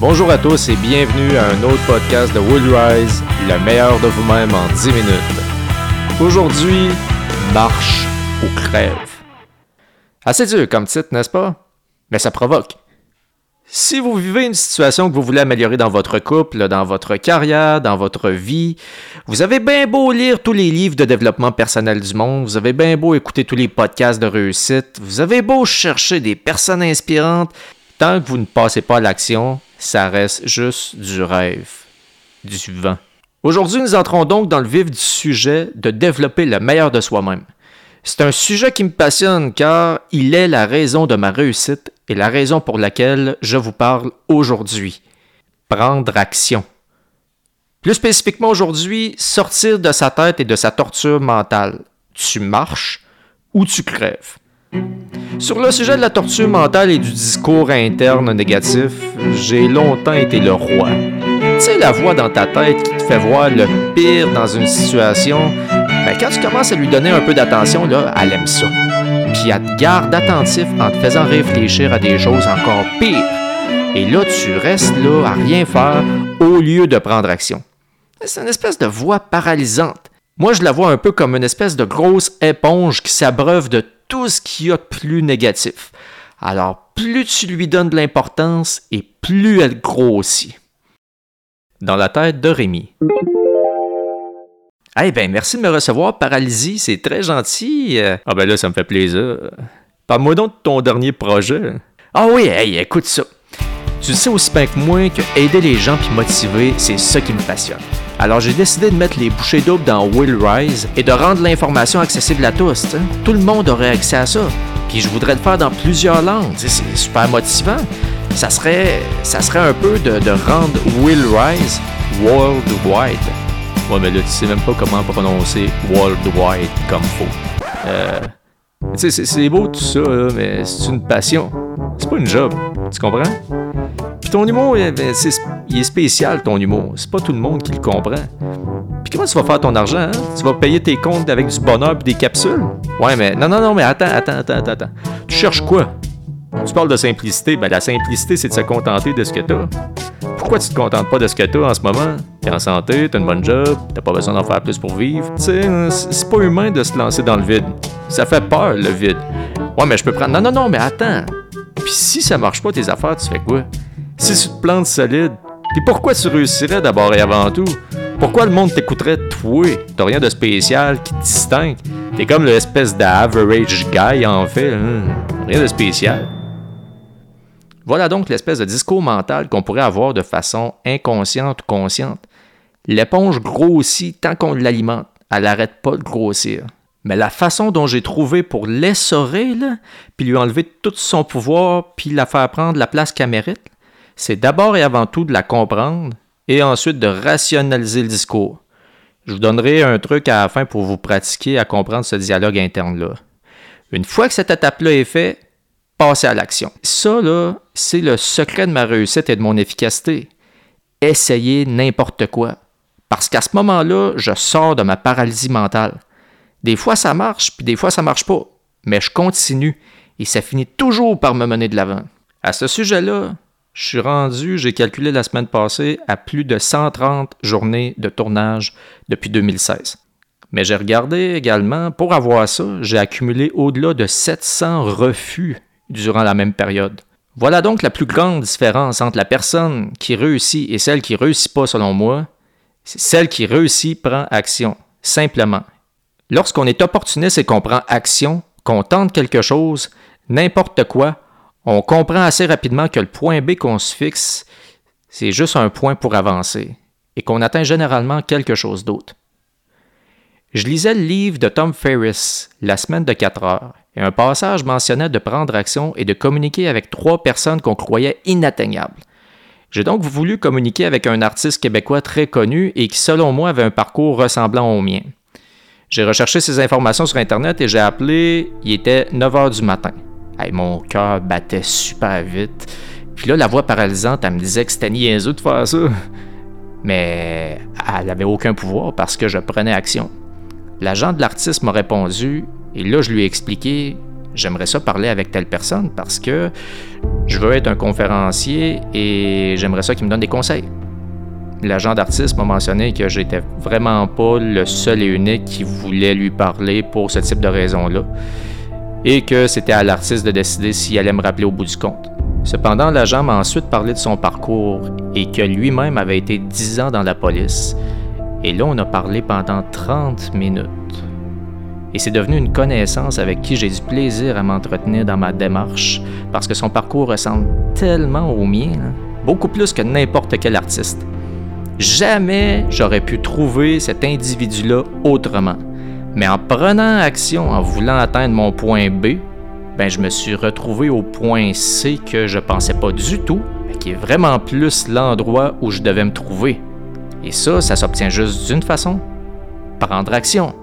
Bonjour à tous et bienvenue à un autre podcast de Will Rise, le meilleur de vous-même en 10 minutes. Aujourd'hui, marche ou crève? Assez dur comme titre, n'est-ce pas? Mais ça provoque. Si vous vivez une situation que vous voulez améliorer dans votre couple, dans votre carrière, dans votre vie, vous avez bien beau lire tous les livres de développement personnel du monde, vous avez bien beau écouter tous les podcasts de réussite, vous avez beau chercher des personnes inspirantes, tant que vous ne passez pas à l'action, ça reste juste du rêve, du vent. Aujourd'hui, nous entrons donc dans le vif du sujet de développer le meilleur de soi-même. C'est un sujet qui me passionne car il est la raison de ma réussite et la raison pour laquelle je vous parle aujourd'hui. Prendre action. Plus spécifiquement aujourd'hui, sortir de sa tête et de sa torture mentale. Tu marches ou tu crèves? Sur le sujet de la torture mentale et du discours interne négatif, j'ai longtemps été le roi. Tu sais, la voix dans ta tête qui te fait voir le pire dans une situation, ben quand tu commences à lui donner un peu d'attention, là, elle aime ça. Puis elle te garde attentif en te faisant réfléchir à des choses encore pires. Et là, tu restes là à rien faire au lieu de prendre action. C'est une espèce de voix paralysante. Moi, je la vois un peu comme une espèce de grosse éponge qui s'abreuve de tout ce qu'il y a de plus négatif. Alors, plus tu lui donnes de l'importance et plus elle grossit. Dans la tête de Rémi. Eh ben, merci de me recevoir, Paralysie, c'est très gentil. Ah ben là, ça me fait plaisir. Parle-moi donc de ton dernier projet. Ah oui, hey, écoute ça. Tu sais aussi bien que moi que aider les gens puis motiver, c'est ça qui me passionne. Alors j'ai décidé de mettre les bouchées doubles dans Will Rise et de rendre l'information accessible à tous. Tout le monde aurait accès à ça. Puis je voudrais le faire dans plusieurs langues. C'est super motivant. Ça serait, ça serait un peu de, de rendre Will Rise worldwide. Ouais, mais là, tu sais même pas comment prononcer worldwide comme faut. Euh, c'est beau tout ça, mais c'est une passion. C'est pas une job. Tu comprends? Ton humour, eh ben, il est spécial, ton humour. C'est pas tout le monde qui le comprend. Puis comment tu vas faire ton argent? Hein? Tu vas payer tes comptes avec du bonheur et des capsules? Ouais, mais non, non, non, mais attends, attends, attends, attends. Tu cherches quoi? Tu parles de simplicité. Ben, la simplicité, c'est de se contenter de ce que t'as. Pourquoi tu te contentes pas de ce que t'as en ce moment? T'es en santé, t'as une bonne job, t'as pas besoin d'en faire plus pour vivre. Tu sais, c'est pas humain de se lancer dans le vide. Ça fait peur, le vide. Ouais, mais je peux prendre. Non, non, non, mais attends. Puis si ça marche pas tes affaires, tu fais quoi? Si tu te plantes solide, puis pourquoi tu réussirais d'abord et avant tout? Pourquoi le monde t'écouterait toi? T'as rien de spécial qui te distingue. T'es comme l'espèce d'average guy en fait. Hein? Rien de spécial. Voilà donc l'espèce de discours mental qu'on pourrait avoir de façon inconsciente ou consciente. L'éponge grossit tant qu'on l'alimente. Elle n'arrête pas de grossir. Mais la façon dont j'ai trouvé pour l'essorer, puis lui enlever tout son pouvoir, puis la faire prendre la place qu'elle mérite, c'est d'abord et avant tout de la comprendre et ensuite de rationaliser le discours. Je vous donnerai un truc à la fin pour vous pratiquer à comprendre ce dialogue interne-là. Une fois que cette étape-là est faite, passez à l'action. Ça, là, c'est le secret de ma réussite et de mon efficacité. Essayez n'importe quoi. Parce qu'à ce moment-là, je sors de ma paralysie mentale. Des fois, ça marche, puis des fois, ça marche pas. Mais je continue et ça finit toujours par me mener de l'avant. À ce sujet-là, je suis rendu, j'ai calculé la semaine passée, à plus de 130 journées de tournage depuis 2016. Mais j'ai regardé également, pour avoir ça, j'ai accumulé au-delà de 700 refus durant la même période. Voilà donc la plus grande différence entre la personne qui réussit et celle qui réussit pas selon moi. Celle qui réussit prend action, simplement. Lorsqu'on est opportuniste et qu'on prend action, qu'on tente quelque chose, n'importe quoi, on comprend assez rapidement que le point B qu'on se fixe, c'est juste un point pour avancer et qu'on atteint généralement quelque chose d'autre. Je lisais le livre de Tom Ferriss, La semaine de 4 heures, et un passage mentionnait de prendre action et de communiquer avec trois personnes qu'on croyait inatteignables. J'ai donc voulu communiquer avec un artiste québécois très connu et qui, selon moi, avait un parcours ressemblant au mien. J'ai recherché ces informations sur Internet et j'ai appelé, il était 9 heures du matin. Mon cœur battait super vite. Puis là, la voix paralysante, elle me disait que c'était niaiseux de faire ça. Mais elle n'avait aucun pouvoir parce que je prenais action. L'agent de l'artiste m'a répondu et là, je lui ai expliqué j'aimerais ça parler avec telle personne parce que Je veux être un conférencier et j'aimerais ça qu'il me donne des conseils. L'agent d'artiste m'a mentionné que j'étais vraiment pas le seul et unique qui voulait lui parler pour ce type de raison-là et que c'était à l'artiste de décider s'il allait me rappeler au bout du compte. Cependant, l'agent m'a ensuite parlé de son parcours et que lui-même avait été 10 ans dans la police. Et là, on a parlé pendant 30 minutes. Et c'est devenu une connaissance avec qui j'ai du plaisir à m'entretenir dans ma démarche parce que son parcours ressemble tellement au mien, hein. beaucoup plus que n'importe quel artiste. Jamais j'aurais pu trouver cet individu-là autrement. Mais en prenant action, en voulant atteindre mon point B, ben je me suis retrouvé au point C que je pensais pas du tout, mais qui est vraiment plus l'endroit où je devais me trouver. Et ça, ça s'obtient juste d'une façon prendre action.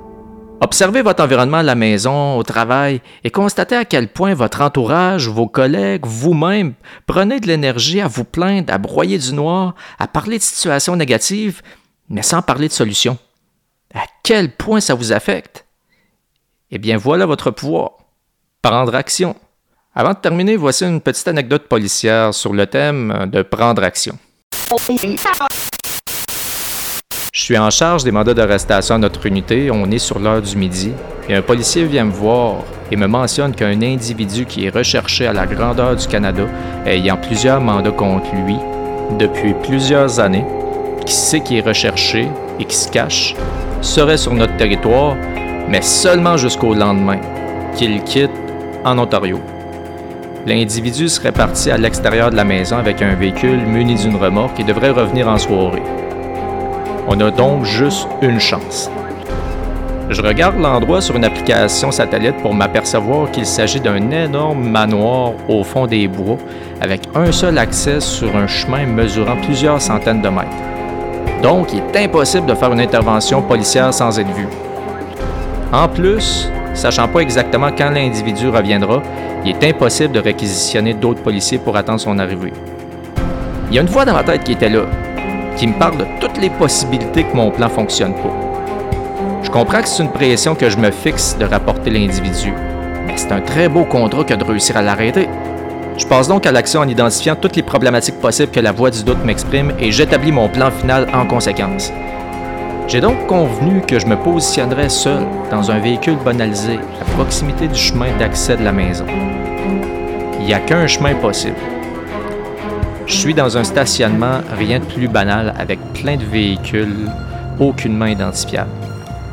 Observez votre environnement à la maison, au travail, et constatez à quel point votre entourage, vos collègues, vous-même, prenez de l'énergie à vous plaindre, à broyer du noir, à parler de situations négatives, mais sans parler de solutions. À quel point ça vous affecte? Eh bien, voilà votre pouvoir. Prendre action. Avant de terminer, voici une petite anecdote policière sur le thème de prendre action. Je suis en charge des mandats d'arrestation à notre unité. On est sur l'heure du midi. Et un policier vient me voir et me mentionne qu'un individu qui est recherché à la grandeur du Canada, ayant plusieurs mandats contre lui depuis plusieurs années, qui sait qu'il est recherché et qui se cache, serait sur notre territoire, mais seulement jusqu'au lendemain, qu'il quitte en Ontario. L'individu serait parti à l'extérieur de la maison avec un véhicule muni d'une remorque et devrait revenir en soirée. On a donc juste une chance. Je regarde l'endroit sur une application satellite pour m'apercevoir qu'il s'agit d'un énorme manoir au fond des bois avec un seul accès sur un chemin mesurant plusieurs centaines de mètres. Donc, il est impossible de faire une intervention policière sans être vu. En plus, sachant pas exactement quand l'individu reviendra, il est impossible de réquisitionner d'autres policiers pour attendre son arrivée. Il y a une voix dans ma tête qui était là, qui me parle de toutes les possibilités que mon plan fonctionne pas. Je comprends que c'est une pression que je me fixe de rapporter l'individu, mais c'est un très beau contrat que de réussir à l'arrêter. Je passe donc à l'action en identifiant toutes les problématiques possibles que la voix du doute m'exprime et j'établis mon plan final en conséquence. J'ai donc convenu que je me positionnerais seul dans un véhicule banalisé à proximité du chemin d'accès de la maison. Il n'y a qu'un chemin possible. Je suis dans un stationnement rien de plus banal avec plein de véhicules aucunement identifiables.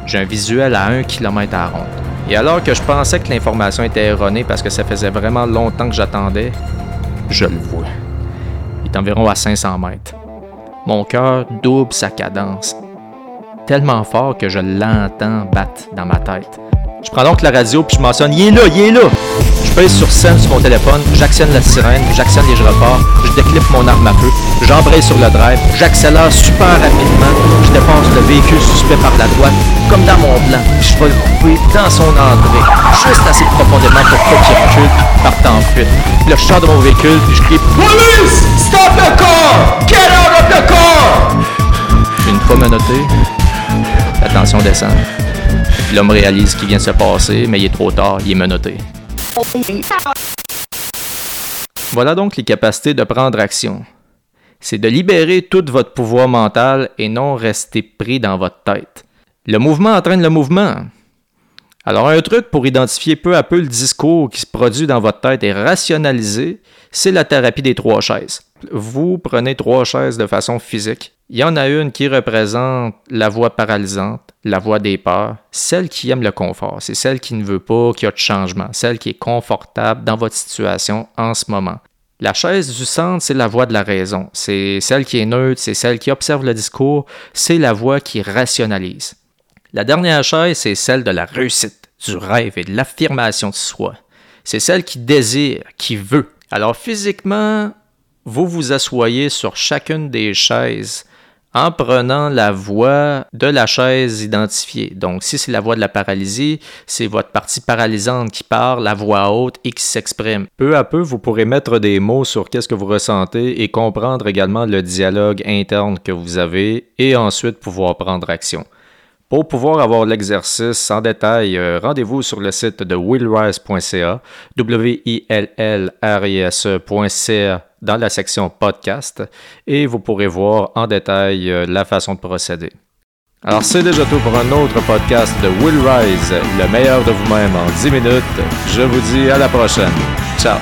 J'ai un visuel à 1 km à ronde. Et alors que je pensais que l'information était erronée parce que ça faisait vraiment longtemps que j'attendais, je le vois. Il est environ à 500 mètres. Mon cœur double sa cadence, tellement fort que je l'entends battre dans ma tête. Je prends donc la radio puis je mentionne Il est là, il est là Je pèse sur scène sur mon téléphone, j'actionne la sirène, j'actionne les gyrophares, je déclipe mon arme à feu, j'embraye sur le drive, j'accélère super rapidement, je défonce le véhicule suspect par la droite, comme dans mon plan, je vais le couper dans son entrée, juste assez profondément pour pas qu'il recule, parte en fuite. Je sors de mon véhicule puis je crie Police! Stop the car! Get out of the car! Une fois menotté, la tension descend. L'homme réalise ce qui vient de se passer, mais il est trop tard, il est menotté. Voilà donc les capacités de prendre action. C'est de libérer tout votre pouvoir mental et non rester pris dans votre tête. Le mouvement entraîne le mouvement. Alors un truc pour identifier peu à peu le discours qui se produit dans votre tête et rationaliser, c'est la thérapie des trois chaises. Vous prenez trois chaises de façon physique. Il y en a une qui représente la voix paralysante, la voix des peurs, celle qui aime le confort. C'est celle qui ne veut pas qu'il y ait de changement, celle qui est confortable dans votre situation en ce moment. La chaise du centre, c'est la voix de la raison. C'est celle qui est neutre, c'est celle qui observe le discours, c'est la voix qui rationalise. La dernière chaise, c'est celle de la réussite, du rêve et de l'affirmation de soi. C'est celle qui désire, qui veut. Alors physiquement, vous vous asseyez sur chacune des chaises en prenant la voix de la chaise identifiée. Donc, si c'est la voix de la paralysie, c'est votre partie paralysante qui parle, la voix haute et qui s'exprime. Peu à peu, vous pourrez mettre des mots sur qu'est-ce que vous ressentez et comprendre également le dialogue interne que vous avez et ensuite pouvoir prendre action. Pour pouvoir avoir l'exercice en détail, euh, rendez-vous sur le site de willrise.ca, W-I-L-L-R-I-S-E.ca dans la section podcast et vous pourrez voir en détail euh, la façon de procéder. Alors c'est déjà tout pour un autre podcast de Will Rise, le meilleur de vous-même en 10 minutes. Je vous dis à la prochaine. Ciao